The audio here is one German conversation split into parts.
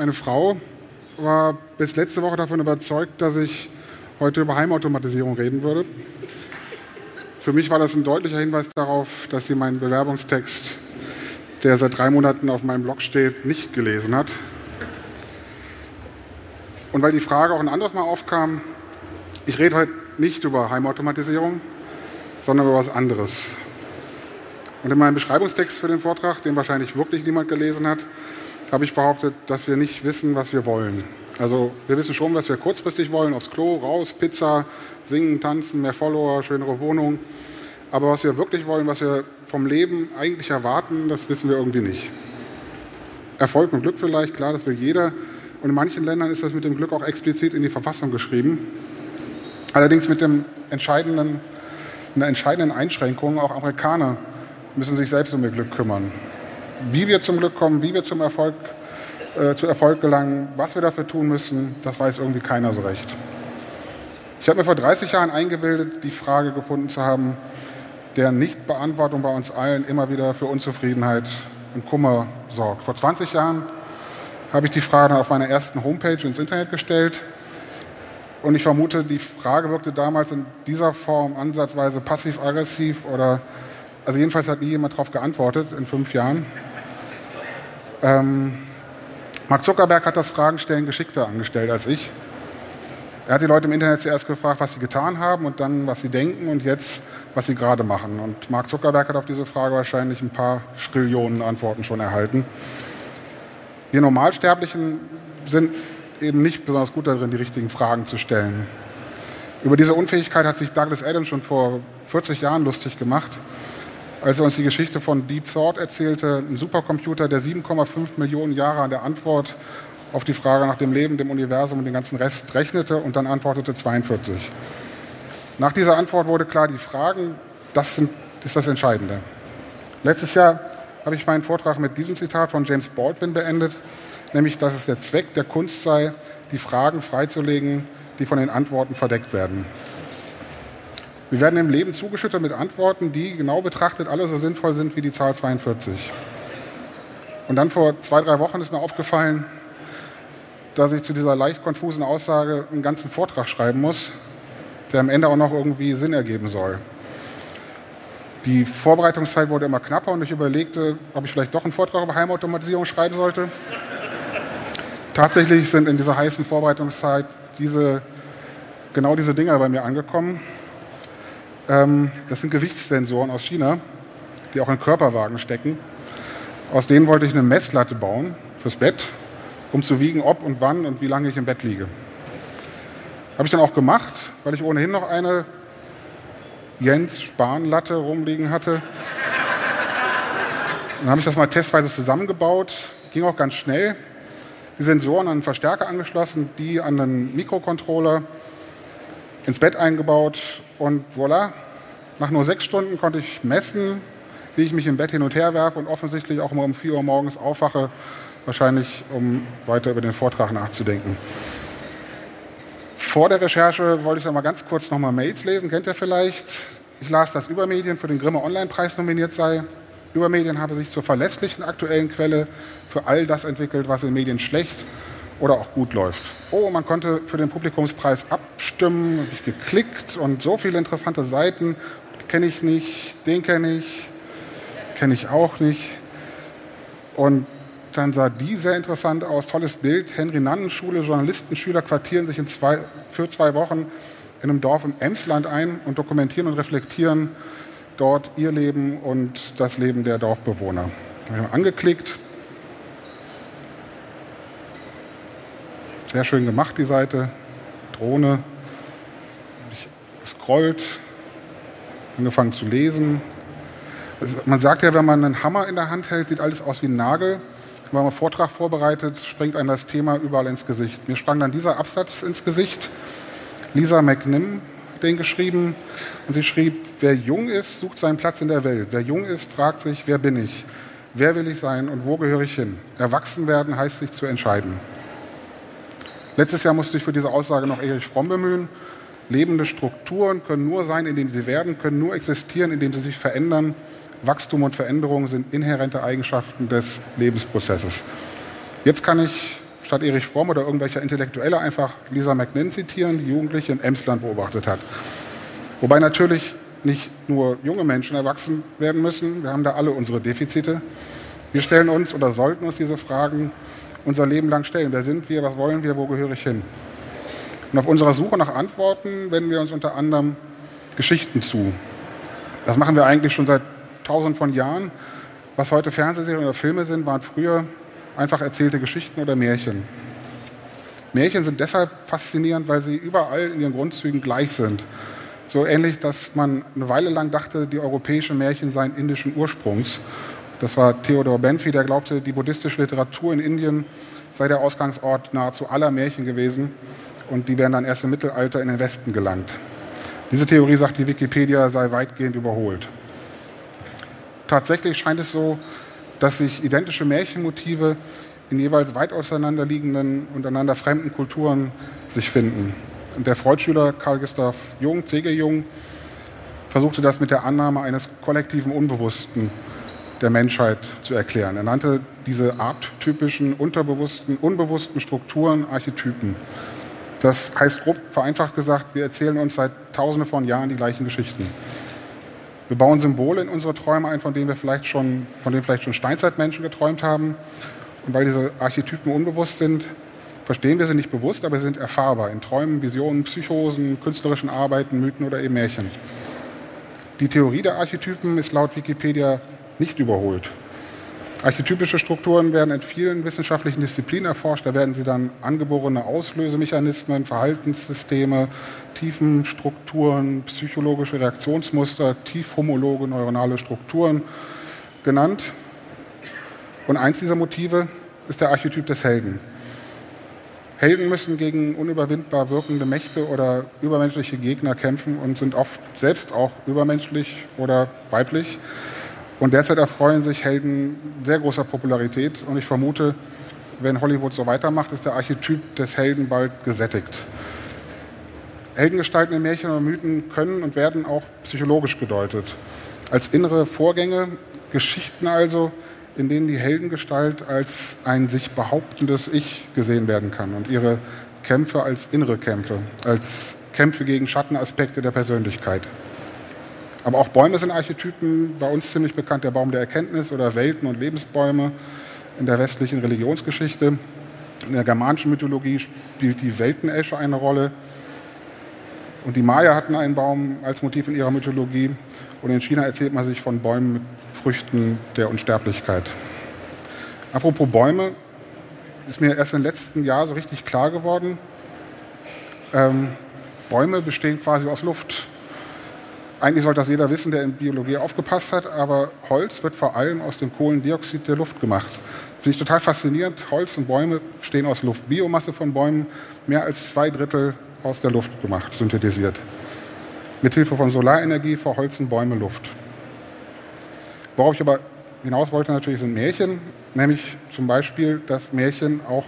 eine Frau, war bis letzte Woche davon überzeugt, dass ich heute über Heimautomatisierung reden würde. Für mich war das ein deutlicher Hinweis darauf, dass sie meinen Bewerbungstext, der seit drei Monaten auf meinem Blog steht, nicht gelesen hat. Und weil die Frage auch ein anderes Mal aufkam, ich rede heute nicht über Heimautomatisierung, sondern über was anderes. Und in meinem Beschreibungstext für den Vortrag, den wahrscheinlich wirklich niemand gelesen hat, habe ich behauptet, dass wir nicht wissen, was wir wollen. Also wir wissen schon, was wir kurzfristig wollen, aufs Klo, raus, Pizza, singen, tanzen, mehr Follower, schönere Wohnung. Aber was wir wirklich wollen, was wir vom Leben eigentlich erwarten, das wissen wir irgendwie nicht. Erfolg und Glück vielleicht, klar, das will jeder. Und in manchen Ländern ist das mit dem Glück auch explizit in die Verfassung geschrieben. Allerdings mit dem entscheidenden, einer entscheidenden Einschränkung, auch Amerikaner müssen sich selbst um ihr Glück kümmern. Wie wir zum Glück kommen, wie wir zum Erfolg äh, zu Erfolg gelangen. Was wir dafür tun müssen, das weiß irgendwie keiner so recht. Ich habe mir vor 30 Jahren eingebildet, die Frage gefunden zu haben, deren Nichtbeantwortung bei uns allen immer wieder für Unzufriedenheit und Kummer sorgt. Vor 20 Jahren habe ich die Frage dann auf meiner ersten Homepage ins Internet gestellt. Und ich vermute, die Frage wirkte damals in dieser Form ansatzweise passiv-aggressiv oder, also jedenfalls hat nie jemand darauf geantwortet in fünf Jahren. Ähm, Mark Zuckerberg hat das Fragenstellen geschickter angestellt als ich. Er hat die Leute im Internet zuerst gefragt, was sie getan haben und dann, was sie denken und jetzt, was sie gerade machen. Und Mark Zuckerberg hat auf diese Frage wahrscheinlich ein paar Trillionen Antworten schon erhalten. Wir Normalsterblichen sind eben nicht besonders gut darin, die richtigen Fragen zu stellen. Über diese Unfähigkeit hat sich Douglas Adams schon vor 40 Jahren lustig gemacht als er uns die Geschichte von Deep Thought erzählte, ein Supercomputer, der 7,5 Millionen Jahre an der Antwort auf die Frage nach dem Leben, dem Universum und dem ganzen Rest rechnete und dann antwortete 42. Nach dieser Antwort wurde klar, die Fragen, das, sind, ist das Entscheidende. Letztes Jahr habe ich meinen Vortrag mit diesem Zitat von James Baldwin beendet, nämlich, dass es der Zweck der Kunst sei, die Fragen freizulegen, die von den Antworten verdeckt werden. Wir werden im Leben zugeschüttet mit Antworten, die genau betrachtet alle so sinnvoll sind wie die Zahl 42. Und dann vor zwei, drei Wochen ist mir aufgefallen, dass ich zu dieser leicht konfusen Aussage einen ganzen Vortrag schreiben muss, der am Ende auch noch irgendwie Sinn ergeben soll. Die Vorbereitungszeit wurde immer knapper und ich überlegte, ob ich vielleicht doch einen Vortrag über Heimautomatisierung schreiben sollte. Tatsächlich sind in dieser heißen Vorbereitungszeit diese, genau diese Dinger bei mir angekommen. Ähm, das sind Gewichtssensoren aus China, die auch in Körperwagen stecken. Aus denen wollte ich eine Messlatte bauen fürs Bett, um zu wiegen, ob und wann und wie lange ich im Bett liege. Habe ich dann auch gemacht, weil ich ohnehin noch eine Jens Spahn-Latte rumliegen hatte. Dann habe ich das mal testweise zusammengebaut, ging auch ganz schnell. Die Sensoren an einen Verstärker angeschlossen, die an einen Mikrocontroller ins Bett eingebaut und voilà. Nach nur sechs Stunden konnte ich messen, wie ich mich im Bett hin und her werfe und offensichtlich auch immer um 4 Uhr morgens aufwache, wahrscheinlich um weiter über den Vortrag nachzudenken. Vor der Recherche wollte ich noch mal ganz kurz nochmal Mails lesen, kennt ihr vielleicht? Ich las, dass Übermedien für den Grimme Online-Preis nominiert sei. Übermedien habe sich zur verlässlichen aktuellen Quelle für all das entwickelt, was in Medien schlecht oder auch gut läuft. Oh, man konnte für den Publikumspreis abstimmen, habe ich geklickt und so viele interessante Seiten kenne ich nicht, den kenne ich, kenne ich auch nicht. Und dann sah die sehr interessant aus, tolles Bild. Henry Nannen Schule, Journalisten, Schüler quartieren sich zwei, für zwei Wochen in einem Dorf im Emsland ein und dokumentieren und reflektieren dort ihr Leben und das Leben der Dorfbewohner. Wir haben angeklickt, Sehr schön gemacht, die Seite. Drohne. Ich scrollt, angefangen zu lesen. Man sagt ja, wenn man einen Hammer in der Hand hält, sieht alles aus wie ein Nagel. Wenn man einen Vortrag vorbereitet, springt einem das Thema überall ins Gesicht. Mir sprang dann dieser Absatz ins Gesicht. Lisa McNim hat den geschrieben und sie schrieb, wer jung ist, sucht seinen Platz in der Welt. Wer jung ist, fragt sich, wer bin ich? Wer will ich sein und wo gehöre ich hin? Erwachsen werden heißt sich zu entscheiden. Letztes Jahr musste ich für diese Aussage noch Erich Fromm bemühen. Lebende Strukturen können nur sein, indem sie werden, können nur existieren, indem sie sich verändern. Wachstum und Veränderung sind inhärente Eigenschaften des Lebensprozesses. Jetzt kann ich statt Erich Fromm oder irgendwelcher Intellektuelle einfach Lisa McNinn zitieren, die Jugendliche im Emsland beobachtet hat. Wobei natürlich nicht nur junge Menschen erwachsen werden müssen, wir haben da alle unsere Defizite. Wir stellen uns oder sollten uns diese Fragen unser Leben lang stellen. Wer sind wir, was wollen wir, wo gehöre ich hin? Und auf unserer Suche nach Antworten wenden wir uns unter anderem Geschichten zu. Das machen wir eigentlich schon seit tausend von Jahren. Was heute Fernsehserien oder Filme sind, waren früher einfach erzählte Geschichten oder Märchen. Märchen sind deshalb faszinierend, weil sie überall in ihren Grundzügen gleich sind. So ähnlich, dass man eine Weile lang dachte, die europäischen Märchen seien indischen Ursprungs. Das war Theodor Benfi, der glaubte, die buddhistische Literatur in Indien sei der Ausgangsort nahezu aller Märchen gewesen und die wären dann erst im Mittelalter in den Westen gelangt. Diese Theorie, sagt die Wikipedia, sei weitgehend überholt. Tatsächlich scheint es so, dass sich identische Märchenmotive in jeweils weit auseinanderliegenden und einander fremden Kulturen sich finden. Und der Freudschüler Karl Gustav Jung, C.G. Jung, versuchte das mit der Annahme eines kollektiven Unbewussten der Menschheit zu erklären. Er nannte diese arttypischen, unterbewussten, unbewussten Strukturen Archetypen. Das heißt grob vereinfacht gesagt, wir erzählen uns seit Tausenden von Jahren die gleichen Geschichten. Wir bauen Symbole in unsere Träume ein, von denen wir vielleicht schon, von denen vielleicht schon Steinzeitmenschen geträumt haben. Und weil diese Archetypen unbewusst sind, verstehen wir sie nicht bewusst, aber sie sind erfahrbar in Träumen, Visionen, Psychosen, künstlerischen Arbeiten, Mythen oder eben Märchen. Die Theorie der Archetypen ist laut Wikipedia nicht überholt. Archetypische Strukturen werden in vielen wissenschaftlichen Disziplinen erforscht. Da werden sie dann angeborene Auslösemechanismen, Verhaltenssysteme, Tiefenstrukturen, psychologische Reaktionsmuster, tiefhomologe neuronale Strukturen genannt. Und eins dieser Motive ist der Archetyp des Helden. Helden müssen gegen unüberwindbar wirkende Mächte oder übermenschliche Gegner kämpfen und sind oft selbst auch übermenschlich oder weiblich. Und derzeit erfreuen sich Helden sehr großer Popularität. Und ich vermute, wenn Hollywood so weitermacht, ist der Archetyp des Helden bald gesättigt. Heldengestalten in Märchen und Mythen können und werden auch psychologisch gedeutet. Als innere Vorgänge, Geschichten also, in denen die Heldengestalt als ein sich behauptendes Ich gesehen werden kann und ihre Kämpfe als innere Kämpfe, als Kämpfe gegen Schattenaspekte der Persönlichkeit. Aber auch Bäume sind Archetypen, bei uns ziemlich bekannt der Baum der Erkenntnis oder Welten- und Lebensbäume in der westlichen Religionsgeschichte. In der germanischen Mythologie spielt die Weltenesche eine Rolle. Und die Maya hatten einen Baum als Motiv in ihrer Mythologie. Und in China erzählt man sich von Bäumen mit Früchten der Unsterblichkeit. Apropos Bäume, ist mir erst im letzten Jahr so richtig klar geworden, ähm, Bäume bestehen quasi aus Luft. Eigentlich sollte das jeder wissen, der in Biologie aufgepasst hat, aber Holz wird vor allem aus dem Kohlendioxid der Luft gemacht. Finde ich total faszinierend. Holz und Bäume stehen aus Luft. Biomasse von Bäumen mehr als zwei Drittel aus der Luft gemacht, synthetisiert. Mithilfe von Solarenergie verholzen Bäume Luft. Worauf ich aber hinaus wollte natürlich sind Märchen, nämlich zum Beispiel, dass Märchen auch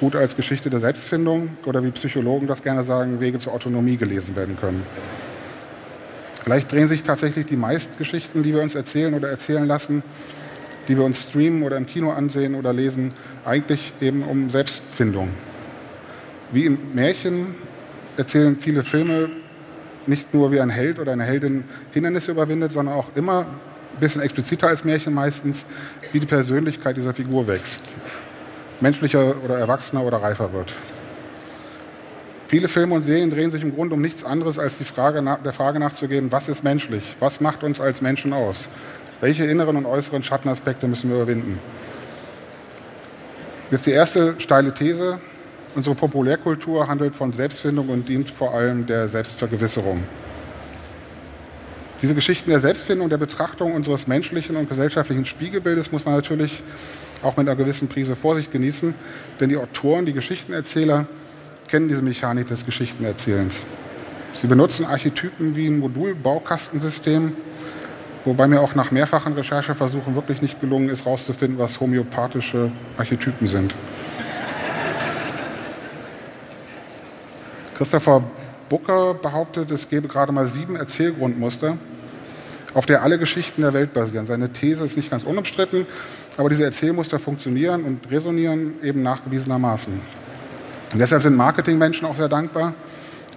gut als Geschichte der Selbstfindung oder wie Psychologen das gerne sagen, Wege zur Autonomie gelesen werden können. Vielleicht drehen sich tatsächlich die meisten Geschichten, die wir uns erzählen oder erzählen lassen, die wir uns streamen oder im Kino ansehen oder lesen, eigentlich eben um Selbstfindung. Wie im Märchen erzählen viele Filme nicht nur wie ein Held oder eine Heldin Hindernisse überwindet, sondern auch immer ein bisschen expliziter als Märchen meistens, wie die Persönlichkeit dieser Figur wächst. Menschlicher oder erwachsener oder reifer wird. Viele Filme und Serien drehen sich im Grunde um nichts anderes, als die Frage der Frage nachzugehen, was ist menschlich? Was macht uns als Menschen aus? Welche inneren und äußeren Schattenaspekte müssen wir überwinden? Jetzt die erste steile These. Unsere Populärkultur handelt von Selbstfindung und dient vor allem der Selbstvergewisserung. Diese Geschichten der Selbstfindung, der Betrachtung unseres menschlichen und gesellschaftlichen Spiegelbildes muss man natürlich auch mit einer gewissen Prise Vorsicht genießen, denn die Autoren, die Geschichtenerzähler, kennen diese Mechanik des Geschichtenerzählens. Sie benutzen Archetypen wie ein Modulbaukastensystem, wobei mir auch nach mehrfachen Rechercheversuchen wirklich nicht gelungen ist, herauszufinden, was homöopathische Archetypen sind. Christopher Booker behauptet, es gebe gerade mal sieben Erzählgrundmuster, auf der alle Geschichten der Welt basieren. Seine These ist nicht ganz unumstritten, aber diese Erzählmuster funktionieren und resonieren eben nachgewiesenermaßen. Und deshalb sind Marketingmenschen auch sehr dankbar,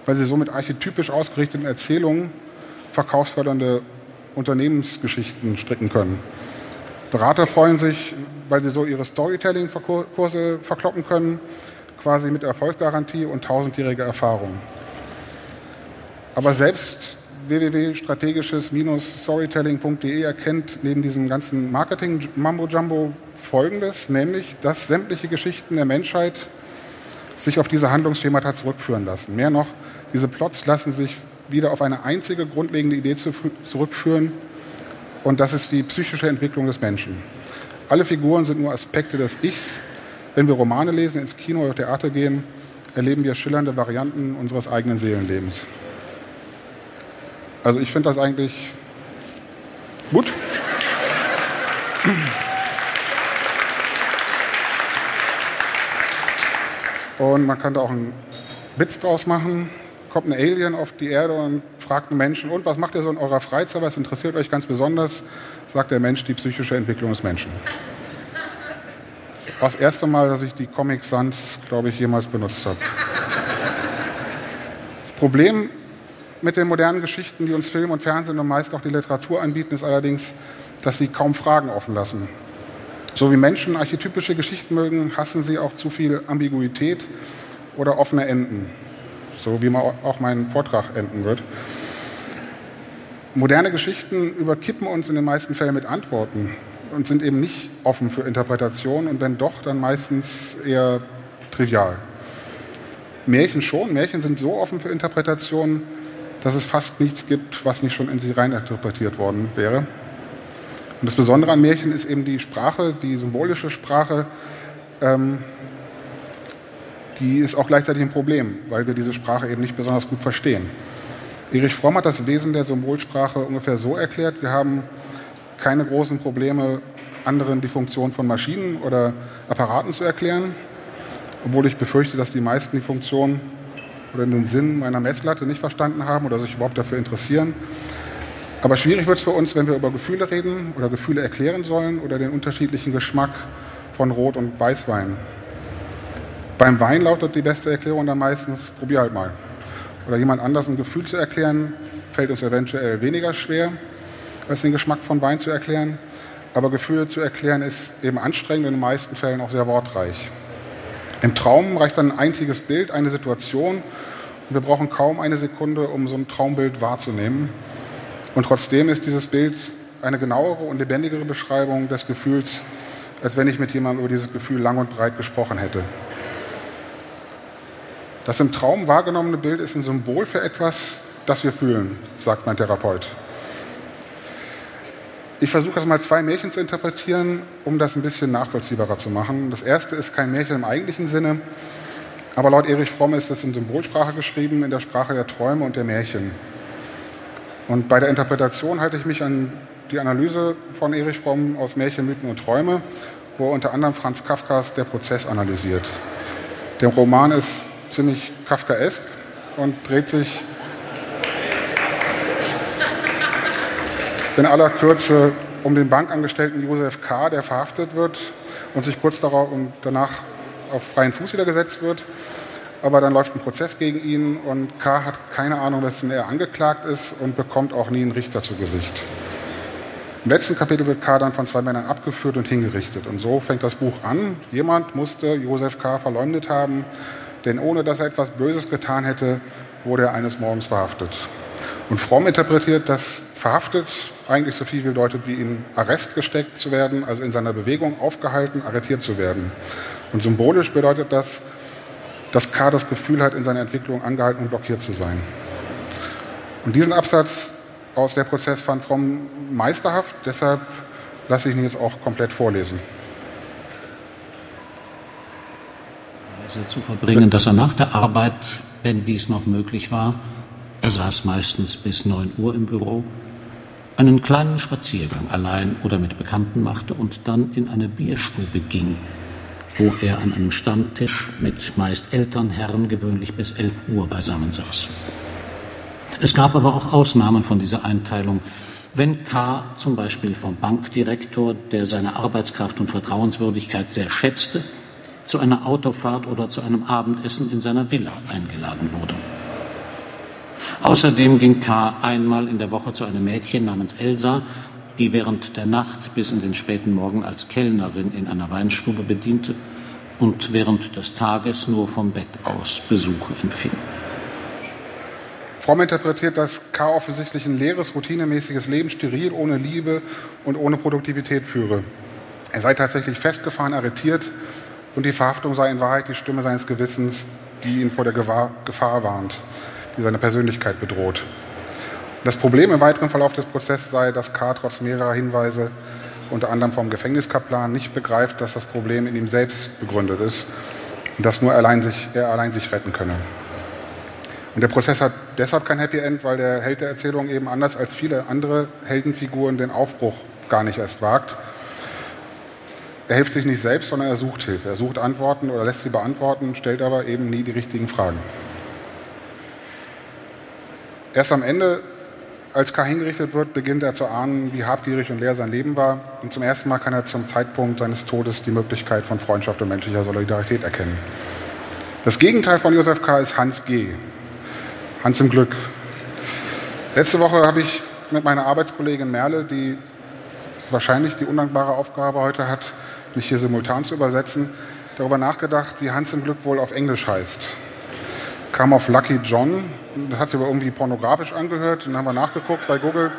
weil sie so mit archetypisch ausgerichteten Erzählungen verkaufsfördernde Unternehmensgeschichten stricken können. Berater freuen sich, weil sie so ihre Storytelling-Kurse verkloppen können, quasi mit Erfolgsgarantie und tausendjähriger Erfahrung. Aber selbst www.strategisches-storytelling.de erkennt neben diesem ganzen Marketing-Mambo-Jumbo Folgendes, nämlich, dass sämtliche Geschichten der Menschheit sich auf diese Handlungsschemata zurückführen lassen. Mehr noch, diese Plots lassen sich wieder auf eine einzige grundlegende Idee zurückführen, und das ist die psychische Entwicklung des Menschen. Alle Figuren sind nur Aspekte des Ichs. Wenn wir Romane lesen, ins Kino oder Theater gehen, erleben wir schillernde Varianten unseres eigenen Seelenlebens. Also ich finde das eigentlich gut. Und man kann da auch einen Witz draus machen. Kommt ein Alien auf die Erde und fragt einen Menschen, und was macht ihr so in eurer Freizeit? Was interessiert euch ganz besonders? Sagt der Mensch, die psychische Entwicklung des Menschen. Das war das erste Mal, dass ich die Comic Sans, glaube ich, jemals benutzt habe. Das Problem mit den modernen Geschichten, die uns Film und Fernsehen und meist auch die Literatur anbieten, ist allerdings, dass sie kaum Fragen offen lassen. So wie Menschen archetypische Geschichten mögen, hassen sie auch zu viel Ambiguität oder offene Enden. So wie auch mein Vortrag enden wird. Moderne Geschichten überkippen uns in den meisten Fällen mit Antworten und sind eben nicht offen für Interpretation und wenn doch, dann meistens eher trivial. Märchen schon. Märchen sind so offen für Interpretation, dass es fast nichts gibt, was nicht schon in sie reininterpretiert worden wäre. Und das Besondere an Märchen ist eben die Sprache, die symbolische Sprache, ähm, die ist auch gleichzeitig ein Problem, weil wir diese Sprache eben nicht besonders gut verstehen. Erich Fromm hat das Wesen der Symbolsprache ungefähr so erklärt, wir haben keine großen Probleme, anderen die Funktion von Maschinen oder Apparaten zu erklären, obwohl ich befürchte, dass die meisten die Funktion oder den Sinn meiner Messlatte nicht verstanden haben oder sich überhaupt dafür interessieren. Aber schwierig wird es für uns, wenn wir über Gefühle reden oder Gefühle erklären sollen oder den unterschiedlichen Geschmack von Rot- und Weißwein. Beim Wein lautet die beste Erklärung dann meistens, probier halt mal. Oder jemand anders ein Gefühl zu erklären, fällt uns eventuell weniger schwer, als den Geschmack von Wein zu erklären. Aber Gefühle zu erklären ist eben anstrengend und in den meisten Fällen auch sehr wortreich. Im Traum reicht dann ein einziges Bild, eine Situation. Und wir brauchen kaum eine Sekunde, um so ein Traumbild wahrzunehmen. Und trotzdem ist dieses Bild eine genauere und lebendigere Beschreibung des Gefühls, als wenn ich mit jemandem über dieses Gefühl lang und breit gesprochen hätte. Das im Traum wahrgenommene Bild ist ein Symbol für etwas, das wir fühlen, sagt mein Therapeut. Ich versuche das mal zwei Märchen zu interpretieren, um das ein bisschen nachvollziehbarer zu machen. Das erste ist kein Märchen im eigentlichen Sinne, aber laut Erich Fromm ist es in Symbolsprache geschrieben, in der Sprache der Träume und der Märchen. Und bei der Interpretation halte ich mich an die Analyse von Erich Fromm aus Märchen, Mythen und Träume, wo er unter anderem Franz Kafkas Der Prozess analysiert. Der Roman ist ziemlich kafkaesk und dreht sich in aller Kürze um den Bankangestellten Josef K., der verhaftet wird und sich kurz darauf und danach auf freien Fuß wieder gesetzt wird. Aber dann läuft ein Prozess gegen ihn und K. hat keine Ahnung, dass er angeklagt ist und bekommt auch nie einen Richter zu Gesicht. Im letzten Kapitel wird K. dann von zwei Männern abgeführt und hingerichtet. Und so fängt das Buch an. Jemand musste Josef K. verleumdet haben denn ohne dass er etwas Böses getan hätte, wurde er eines Morgens verhaftet. Und Fromm interpretiert, dass verhaftet eigentlich so viel bedeutet, wie in Arrest gesteckt zu werden, also in seiner Bewegung aufgehalten, arretiert zu werden. Und symbolisch bedeutet das, dass K. das Gefühl hat, in seiner Entwicklung angehalten und blockiert zu sein. Und diesen Absatz aus der Prozess fand Fromm meisterhaft, deshalb lasse ich ihn jetzt auch komplett vorlesen. Zu verbringen, dass er nach der Arbeit, wenn dies noch möglich war, er saß meistens bis 9 Uhr im Büro, einen kleinen Spaziergang allein oder mit Bekannten machte und dann in eine Bierstube ging, wo er an einem Stammtisch mit meist älteren Herren gewöhnlich bis 11 Uhr beisammen saß. Es gab aber auch Ausnahmen von dieser Einteilung, Wenn K. zum Beispiel vom Bankdirektor, der seine Arbeitskraft und Vertrauenswürdigkeit sehr schätzte, zu einer Autofahrt oder zu einem Abendessen in seiner Villa eingeladen wurde. Außerdem ging K. einmal in der Woche zu einem Mädchen namens Elsa, die während der Nacht bis in den späten Morgen als Kellnerin in einer Weinstube bediente und während des Tages nur vom Bett aus Besuche empfing. Fromm interpretiert das K. offensichtlich ein leeres, routinemäßiges Leben, steril, ohne Liebe und ohne Produktivität führe. Er sei tatsächlich festgefahren, arretiert und die Verhaftung sei in Wahrheit die Stimme seines Gewissens, die ihn vor der Gefahr warnt, die seine Persönlichkeit bedroht. Das Problem im weiteren Verlauf des Prozesses sei, dass K. trotz mehrerer Hinweise, unter anderem vom Gefängniskaplan, nicht begreift, dass das Problem in ihm selbst begründet ist und dass nur allein sich, er allein sich retten könne. Und der Prozess hat deshalb kein Happy End, weil der Held der Erzählung eben anders als viele andere Heldenfiguren den Aufbruch gar nicht erst wagt. Er hilft sich nicht selbst, sondern er sucht Hilfe. Er sucht Antworten oder lässt sie beantworten, stellt aber eben nie die richtigen Fragen. Erst am Ende als K. hingerichtet wird, beginnt er zu ahnen, wie habgierig und leer sein Leben war. Und zum ersten Mal kann er zum Zeitpunkt seines Todes die Möglichkeit von Freundschaft und menschlicher Solidarität erkennen. Das Gegenteil von Josef K. ist Hans G. Hans im Glück. Letzte Woche habe ich mit meiner Arbeitskollegin Merle, die wahrscheinlich die undankbare Aufgabe heute hat, mich hier simultan zu übersetzen, darüber nachgedacht, wie Hans im Glück wohl auf Englisch heißt. Kam auf Lucky John, das hat sich aber irgendwie pornografisch angehört. Dann haben wir nachgeguckt bei Google.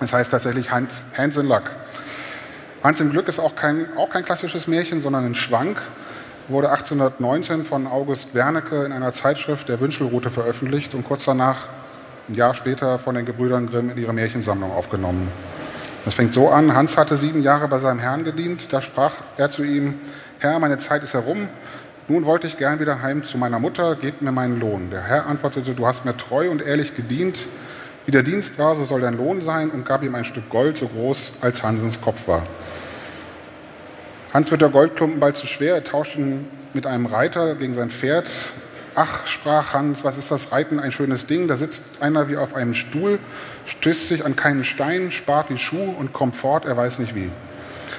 Es heißt tatsächlich Hans, Hans in Luck. Hans im Glück ist auch kein, auch kein klassisches Märchen, sondern ein Schwank. Wurde 1819 von August Wernicke in einer Zeitschrift der Wünschelrute veröffentlicht und kurz danach, ein Jahr später, von den Gebrüdern Grimm in ihre Märchensammlung aufgenommen. Das fängt so an, Hans hatte sieben Jahre bei seinem Herrn gedient, da sprach er zu ihm, Herr, meine Zeit ist herum, nun wollte ich gern wieder heim zu meiner Mutter, gebt mir meinen Lohn. Der Herr antwortete, du hast mir treu und ehrlich gedient. Wie der Dienst war, so soll dein Lohn sein und gab ihm ein Stück Gold so groß, als Hansens Kopf war. Hans wird der Goldklumpen bald zu schwer, er tauscht ihn mit einem Reiter gegen sein Pferd. Ach, sprach Hans, was ist das Reiten, ein schönes Ding. Da sitzt einer wie auf einem Stuhl, stößt sich an keinen Stein, spart die Schuhe und kommt fort, er weiß nicht wie.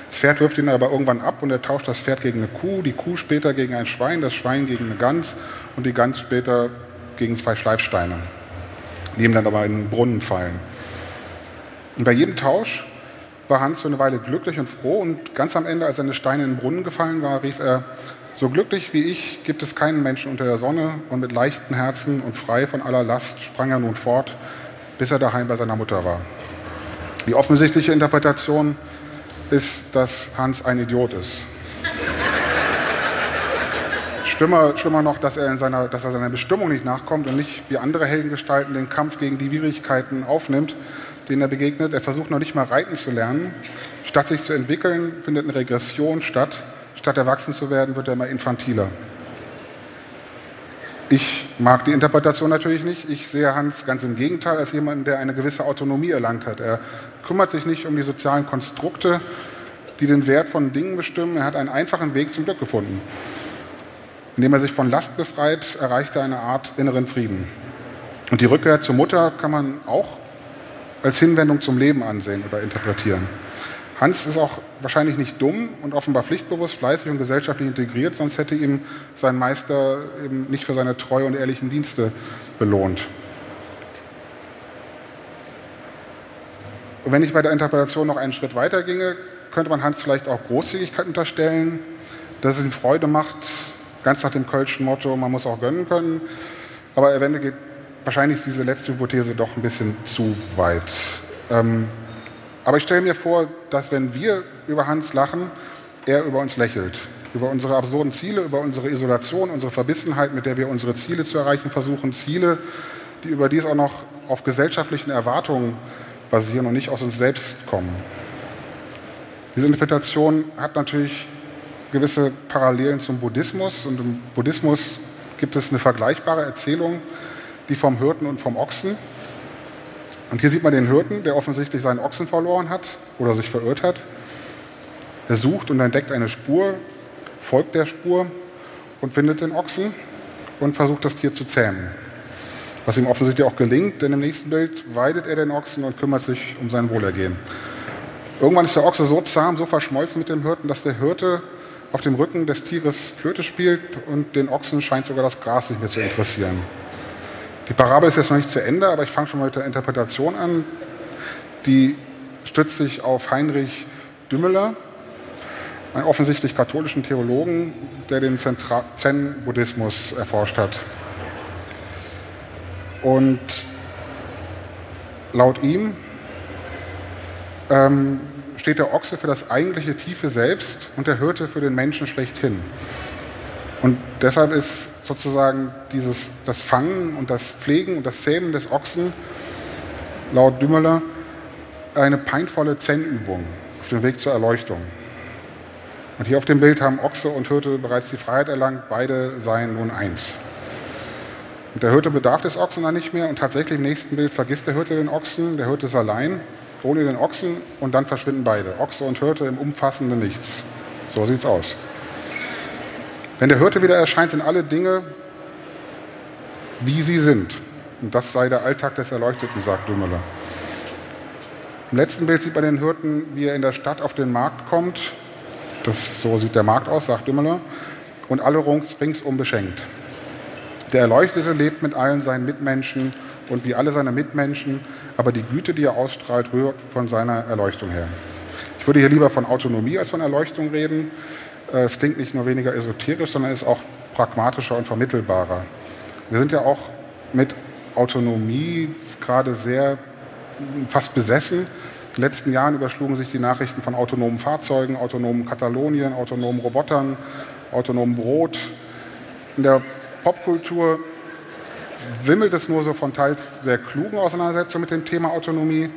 Das Pferd wirft ihn aber irgendwann ab und er tauscht das Pferd gegen eine Kuh, die Kuh später gegen ein Schwein, das Schwein gegen eine Gans und die Gans später gegen zwei Schleifsteine, die ihm dann aber in den Brunnen fallen. Und bei jedem Tausch war Hans für eine Weile glücklich und froh und ganz am Ende, als seine Steine in den Brunnen gefallen war, rief er, so glücklich wie ich gibt es keinen Menschen unter der Sonne und mit leichtem Herzen und frei von aller Last sprang er nun fort, bis er daheim bei seiner Mutter war. Die offensichtliche Interpretation ist, dass Hans ein Idiot ist. Schlimmer, schlimmer noch, dass er, in seiner, dass er seiner Bestimmung nicht nachkommt und nicht wie andere Heldengestalten den Kampf gegen die Widrigkeiten aufnimmt, denen er begegnet. Er versucht noch nicht mal reiten zu lernen. Statt sich zu entwickeln, findet eine Regression statt. Statt erwachsen zu werden, wird er immer infantiler. Ich mag die Interpretation natürlich nicht. Ich sehe Hans ganz im Gegenteil als jemanden, der eine gewisse Autonomie erlangt hat. Er kümmert sich nicht um die sozialen Konstrukte, die den Wert von Dingen bestimmen. Er hat einen einfachen Weg zum Glück gefunden. Indem er sich von Last befreit, erreicht er eine Art inneren Frieden. Und die Rückkehr zur Mutter kann man auch als Hinwendung zum Leben ansehen oder interpretieren. Hans ist auch wahrscheinlich nicht dumm und offenbar pflichtbewusst, fleißig und gesellschaftlich integriert, sonst hätte ihm sein Meister eben nicht für seine treue und ehrlichen Dienste belohnt. Und wenn ich bei der Interpretation noch einen Schritt weiter ginge, könnte man Hans vielleicht auch Großzügigkeit unterstellen, dass es ihm Freude macht, ganz nach dem Kölschen Motto, man muss auch gönnen können. Aber eventuell geht wahrscheinlich diese letzte Hypothese doch ein bisschen zu weit. Ähm, aber ich stelle mir vor, dass wenn wir über Hans lachen, er über uns lächelt. Über unsere absurden Ziele, über unsere Isolation, unsere Verbissenheit, mit der wir unsere Ziele zu erreichen versuchen. Ziele, die überdies auch noch auf gesellschaftlichen Erwartungen basieren und nicht aus uns selbst kommen. Diese Interpretation hat natürlich gewisse Parallelen zum Buddhismus. Und im Buddhismus gibt es eine vergleichbare Erzählung, die vom Hirten und vom Ochsen. Und hier sieht man den Hirten, der offensichtlich seinen Ochsen verloren hat oder sich verirrt hat. Er sucht und entdeckt eine Spur, folgt der Spur und findet den Ochsen und versucht das Tier zu zähmen. Was ihm offensichtlich auch gelingt, denn im nächsten Bild weidet er den Ochsen und kümmert sich um sein Wohlergehen. Irgendwann ist der Ochse so zahm, so verschmolzen mit dem Hirten, dass der Hirte auf dem Rücken des Tieres Flöte spielt und den Ochsen scheint sogar das Gras nicht mehr zu interessieren. Die Parabel ist jetzt noch nicht zu Ende, aber ich fange schon mal mit der Interpretation an. Die stützt sich auf Heinrich Dümmeler, einen offensichtlich katholischen Theologen, der den Zen-Buddhismus erforscht hat. Und laut ihm ähm, steht der Ochse für das eigentliche tiefe Selbst und der Hirte für den Menschen schlechthin. Und deshalb ist sozusagen dieses, das Fangen und das Pflegen und das Zähmen des Ochsen laut Dümmeler eine peinvolle Zen-Übung auf dem Weg zur Erleuchtung. Und hier auf dem Bild haben Ochse und Hirte bereits die Freiheit erlangt, beide seien nun eins. Und der Hirte bedarf des Ochsen dann nicht mehr und tatsächlich im nächsten Bild vergisst der Hirte den Ochsen, der Hirte ist allein, ohne den Ochsen und dann verschwinden beide, Ochse und Hirte im umfassenden Nichts. So sieht's aus. Wenn der Hirte wieder erscheint, sind alle Dinge, wie sie sind. Und das sei der Alltag des Erleuchteten, sagt Dümmeler. Im letzten Bild sieht man den Hirten, wie er in der Stadt auf den Markt kommt. Das, so sieht der Markt aus, sagt Dümmeler. Und alle ringsum beschenkt. Der Erleuchtete lebt mit allen seinen Mitmenschen und wie alle seine Mitmenschen, aber die Güte, die er ausstrahlt, rührt von seiner Erleuchtung her. Ich würde hier lieber von Autonomie als von Erleuchtung reden. Äh, es klingt nicht nur weniger esoterisch, sondern ist auch pragmatischer und vermittelbarer. Wir sind ja auch mit Autonomie gerade sehr fast besessen. In den letzten Jahren überschlugen sich die Nachrichten von autonomen Fahrzeugen, autonomen Katalonien, autonomen Robotern, autonomen Brot. In der Popkultur wimmelt es nur so von teils sehr klugen Auseinandersetzungen mit dem Thema Autonomie.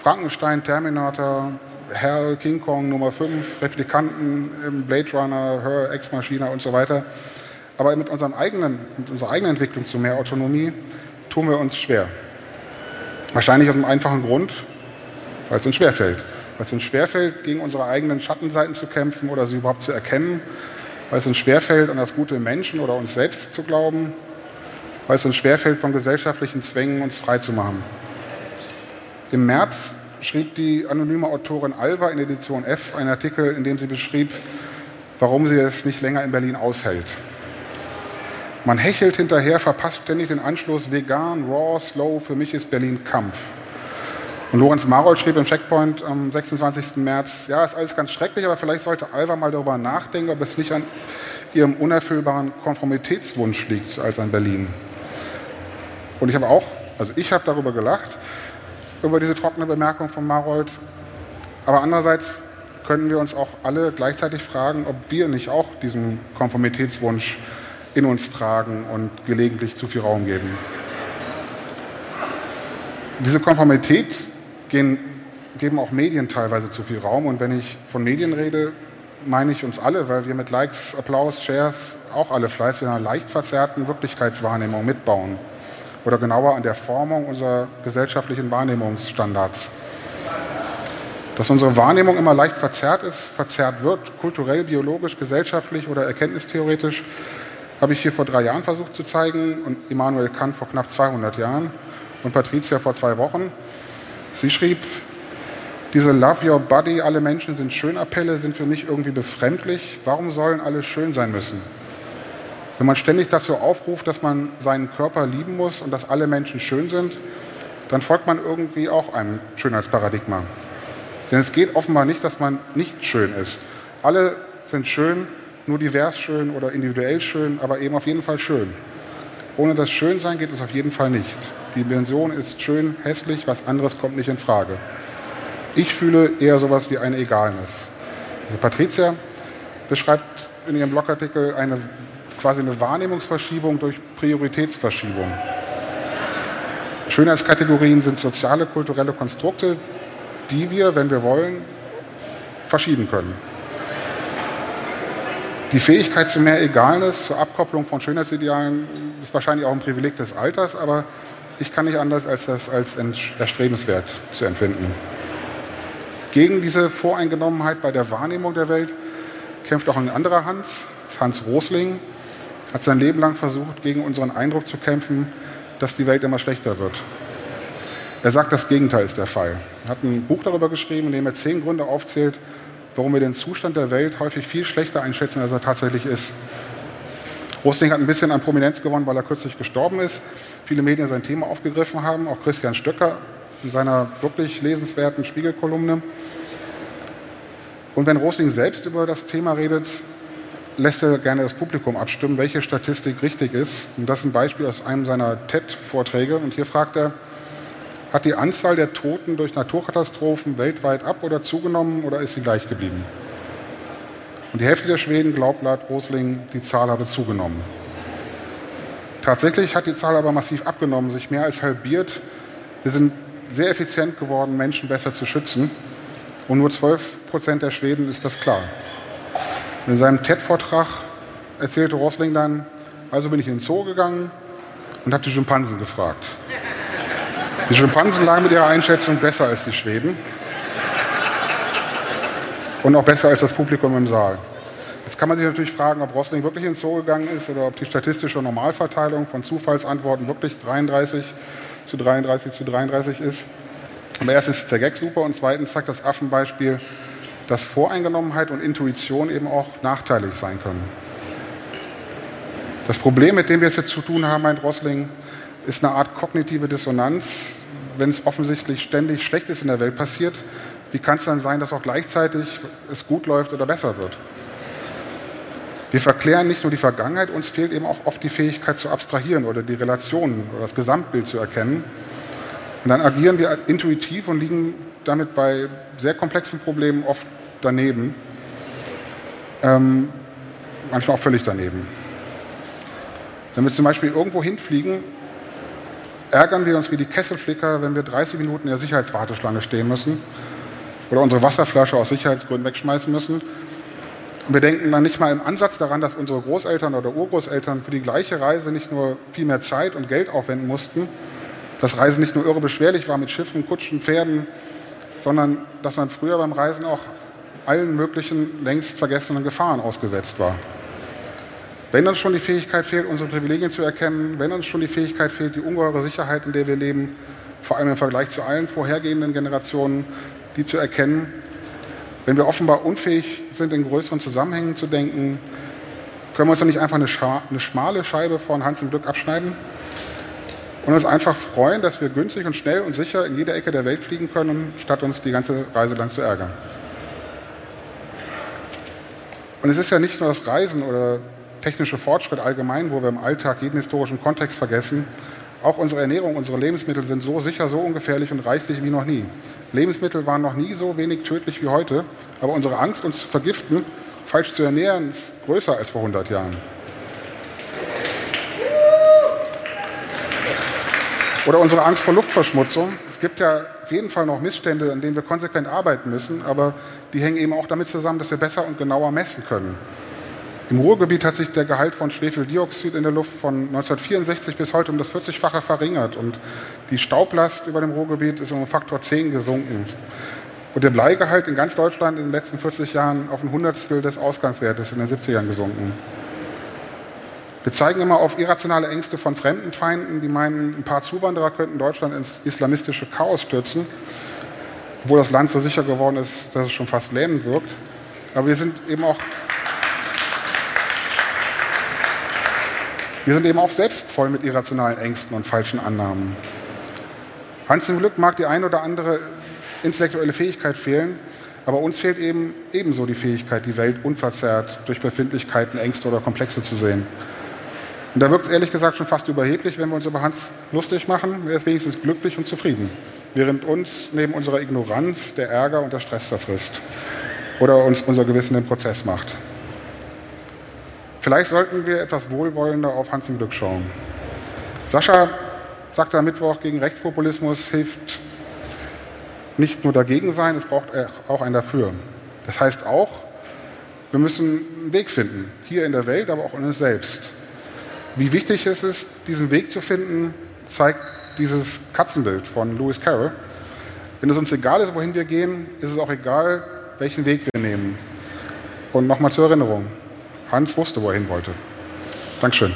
Frankenstein, Terminator, Hell, King Kong Nummer 5, Replikanten, Blade Runner, Her, Ex Machina und so weiter. Aber mit, unserem eigenen, mit unserer eigenen Entwicklung zu mehr Autonomie tun wir uns schwer. Wahrscheinlich aus einem einfachen Grund, weil es uns schwerfällt. Weil es uns schwerfällt, gegen unsere eigenen Schattenseiten zu kämpfen oder sie überhaupt zu erkennen. Weil es uns schwerfällt, an das Gute Menschen oder uns selbst zu glauben. Weil es uns schwerfällt, von gesellschaftlichen Zwängen uns frei zu machen. Im März schrieb die anonyme Autorin Alva in Edition F einen Artikel, in dem sie beschrieb, warum sie es nicht länger in Berlin aushält. Man hechelt hinterher, verpasst ständig den Anschluss vegan, raw, slow, für mich ist Berlin Kampf. Und Lorenz Marold schrieb im Checkpoint am 26. März, ja, ist alles ganz schrecklich, aber vielleicht sollte Alva mal darüber nachdenken, ob es nicht an ihrem unerfüllbaren Konformitätswunsch liegt als an Berlin. Und ich habe auch, also ich habe darüber gelacht, über diese trockene Bemerkung von Marold. Aber andererseits können wir uns auch alle gleichzeitig fragen, ob wir nicht auch diesen Konformitätswunsch in uns tragen und gelegentlich zu viel Raum geben. Diese Konformität gehen, geben auch Medien teilweise zu viel Raum. Und wenn ich von Medien rede, meine ich uns alle, weil wir mit Likes, Applaus, Shares auch alle fleißig in einer leicht verzerrten Wirklichkeitswahrnehmung mitbauen. Oder genauer an der Formung unserer gesellschaftlichen Wahrnehmungsstandards. Dass unsere Wahrnehmung immer leicht verzerrt ist, verzerrt wird, kulturell, biologisch, gesellschaftlich oder erkenntnistheoretisch, habe ich hier vor drei Jahren versucht zu zeigen und Immanuel Kant vor knapp 200 Jahren und Patricia vor zwei Wochen. Sie schrieb, diese Love Your Body, alle Menschen sind schön Appelle sind für mich irgendwie befremdlich. Warum sollen alle schön sein müssen? Wenn man ständig dazu aufruft, dass man seinen Körper lieben muss und dass alle Menschen schön sind, dann folgt man irgendwie auch einem Schönheitsparadigma. Denn es geht offenbar nicht, dass man nicht schön ist. Alle sind schön, nur divers schön oder individuell schön, aber eben auf jeden Fall schön. Ohne das Schönsein geht es auf jeden Fall nicht. Die Dimension ist schön, hässlich, was anderes kommt nicht in Frage. Ich fühle eher sowas wie eine Egalness. Also Patricia beschreibt in ihrem Blogartikel eine, quasi eine Wahrnehmungsverschiebung durch Prioritätsverschiebung. Schönheitskategorien sind soziale, kulturelle Konstrukte, die wir, wenn wir wollen, verschieben können. Die Fähigkeit zu mehr Egalness, zur Abkopplung von Schönheitsidealen ist wahrscheinlich auch ein Privileg des Alters, aber ich kann nicht anders, als das als erstrebenswert zu empfinden. Gegen diese Voreingenommenheit bei der Wahrnehmung der Welt kämpft auch ein anderer Hans, Hans Rosling, hat sein Leben lang versucht, gegen unseren Eindruck zu kämpfen, dass die Welt immer schlechter wird. Er sagt, das Gegenteil ist der Fall. Er hat ein Buch darüber geschrieben, in dem er zehn Gründe aufzählt, warum wir den Zustand der Welt häufig viel schlechter einschätzen, als er tatsächlich ist. Rosling hat ein bisschen an Prominenz gewonnen, weil er kürzlich gestorben ist. Viele Medien sein Thema aufgegriffen haben, auch Christian Stöcker in seiner wirklich lesenswerten Spiegelkolumne. Und wenn Rosling selbst über das Thema redet, lässt er gerne das Publikum abstimmen, welche Statistik richtig ist. Und das ist ein Beispiel aus einem seiner TED-Vorträge. Und hier fragt er, hat die Anzahl der Toten durch Naturkatastrophen weltweit ab oder zugenommen oder ist sie gleich geblieben? Und die Hälfte der Schweden glaubt laut Rosling, die Zahl habe zugenommen. Tatsächlich hat die Zahl aber massiv abgenommen, sich mehr als halbiert. Wir sind sehr effizient geworden, Menschen besser zu schützen. Und nur 12 Prozent der Schweden ist das klar. In seinem TED-Vortrag erzählte Rosling dann, also bin ich in den Zoo gegangen und habe die Schimpansen gefragt. Die Schimpansen lagen mit ihrer Einschätzung besser als die Schweden und auch besser als das Publikum im Saal. Jetzt kann man sich natürlich fragen, ob Rosling wirklich ins Zoo gegangen ist oder ob die statistische Normalverteilung von Zufallsantworten wirklich 33 zu 33 zu 33 ist. Aber erstens ist der Gag super und zweitens zeigt das Affenbeispiel, dass Voreingenommenheit und Intuition eben auch nachteilig sein können. Das Problem, mit dem wir es jetzt zu tun haben, meint Rosling, ist eine Art kognitive Dissonanz, wenn es offensichtlich ständig Schlechtes in der Welt passiert, wie kann es dann sein, dass auch gleichzeitig es gut läuft oder besser wird? Wir verklären nicht nur die Vergangenheit, uns fehlt eben auch oft die Fähigkeit zu abstrahieren oder die Relationen oder das Gesamtbild zu erkennen. Und dann agieren wir intuitiv und liegen damit bei sehr komplexen Problemen oft daneben, ähm, manchmal auch völlig daneben. Wenn wir zum Beispiel irgendwo hinfliegen, ärgern wir uns wie die Kesselflicker, wenn wir 30 Minuten in der Sicherheitswarteschlange stehen müssen oder unsere Wasserflasche aus Sicherheitsgründen wegschmeißen müssen. Und wir denken dann nicht mal im Ansatz daran, dass unsere Großeltern oder Urgroßeltern für die gleiche Reise nicht nur viel mehr Zeit und Geld aufwenden mussten, dass Reisen nicht nur irre beschwerlich war mit Schiffen, Kutschen, Pferden, sondern dass man früher beim Reisen auch allen möglichen längst vergessenen Gefahren ausgesetzt war. Wenn uns schon die Fähigkeit fehlt, unsere Privilegien zu erkennen, wenn uns schon die Fähigkeit fehlt, die ungeheure Sicherheit, in der wir leben, vor allem im Vergleich zu allen vorhergehenden Generationen, die zu erkennen, wenn wir offenbar unfähig sind, in größeren Zusammenhängen zu denken, können wir uns dann nicht einfach eine, eine schmale Scheibe von Hans im Glück abschneiden und uns einfach freuen, dass wir günstig und schnell und sicher in jede Ecke der Welt fliegen können, statt uns die ganze Reise lang zu ärgern. Und es ist ja nicht nur das Reisen oder technische Fortschritt allgemein, wo wir im Alltag jeden historischen Kontext vergessen. Auch unsere Ernährung, unsere Lebensmittel sind so sicher, so ungefährlich und reichlich wie noch nie. Lebensmittel waren noch nie so wenig tödlich wie heute, aber unsere Angst, uns zu vergiften, falsch zu ernähren, ist größer als vor 100 Jahren. Oder unsere Angst vor Luftverschmutzung. Es gibt ja auf jeden Fall noch Missstände, an denen wir konsequent arbeiten müssen, aber die hängen eben auch damit zusammen, dass wir besser und genauer messen können. Im Ruhrgebiet hat sich der Gehalt von Schwefeldioxid in der Luft von 1964 bis heute um das 40-fache verringert und die Staublast über dem Ruhrgebiet ist um Faktor 10 gesunken. Und der Bleigehalt in ganz Deutschland in den letzten 40 Jahren auf ein Hundertstel des Ausgangswertes in den 70ern gesunken. Wir zeigen immer auf irrationale Ängste von Fremdenfeinden, die meinen, ein paar Zuwanderer könnten Deutschland ins islamistische Chaos stürzen, obwohl das Land so sicher geworden ist, dass es schon fast lähmend wirkt. Aber wir sind eben auch Wir sind eben auch selbst voll mit irrationalen Ängsten und falschen Annahmen. Hans im Glück mag die ein oder andere intellektuelle Fähigkeit fehlen, aber uns fehlt eben ebenso die Fähigkeit, die Welt unverzerrt durch Befindlichkeiten, Ängste oder Komplexe zu sehen. Und da wirkt es ehrlich gesagt schon fast überheblich, wenn wir uns über Hans lustig machen. Er ist wenigstens glücklich und zufrieden, während uns neben unserer Ignoranz der Ärger und der Stress zerfrisst oder uns unser Gewissen im Prozess macht. Vielleicht sollten wir etwas wohlwollender auf Hans im Glück schauen. Sascha sagte am Mittwoch, gegen Rechtspopulismus hilft nicht nur dagegen sein, es braucht auch ein dafür. Das heißt auch, wir müssen einen Weg finden, hier in der Welt, aber auch in uns selbst. Wie wichtig es ist, diesen Weg zu finden, zeigt dieses Katzenbild von Lewis Carroll. Wenn es uns egal ist, wohin wir gehen, ist es auch egal, welchen Weg wir nehmen. Und nochmal zur Erinnerung, Hans wusste, wo er hin wollte. Dankeschön.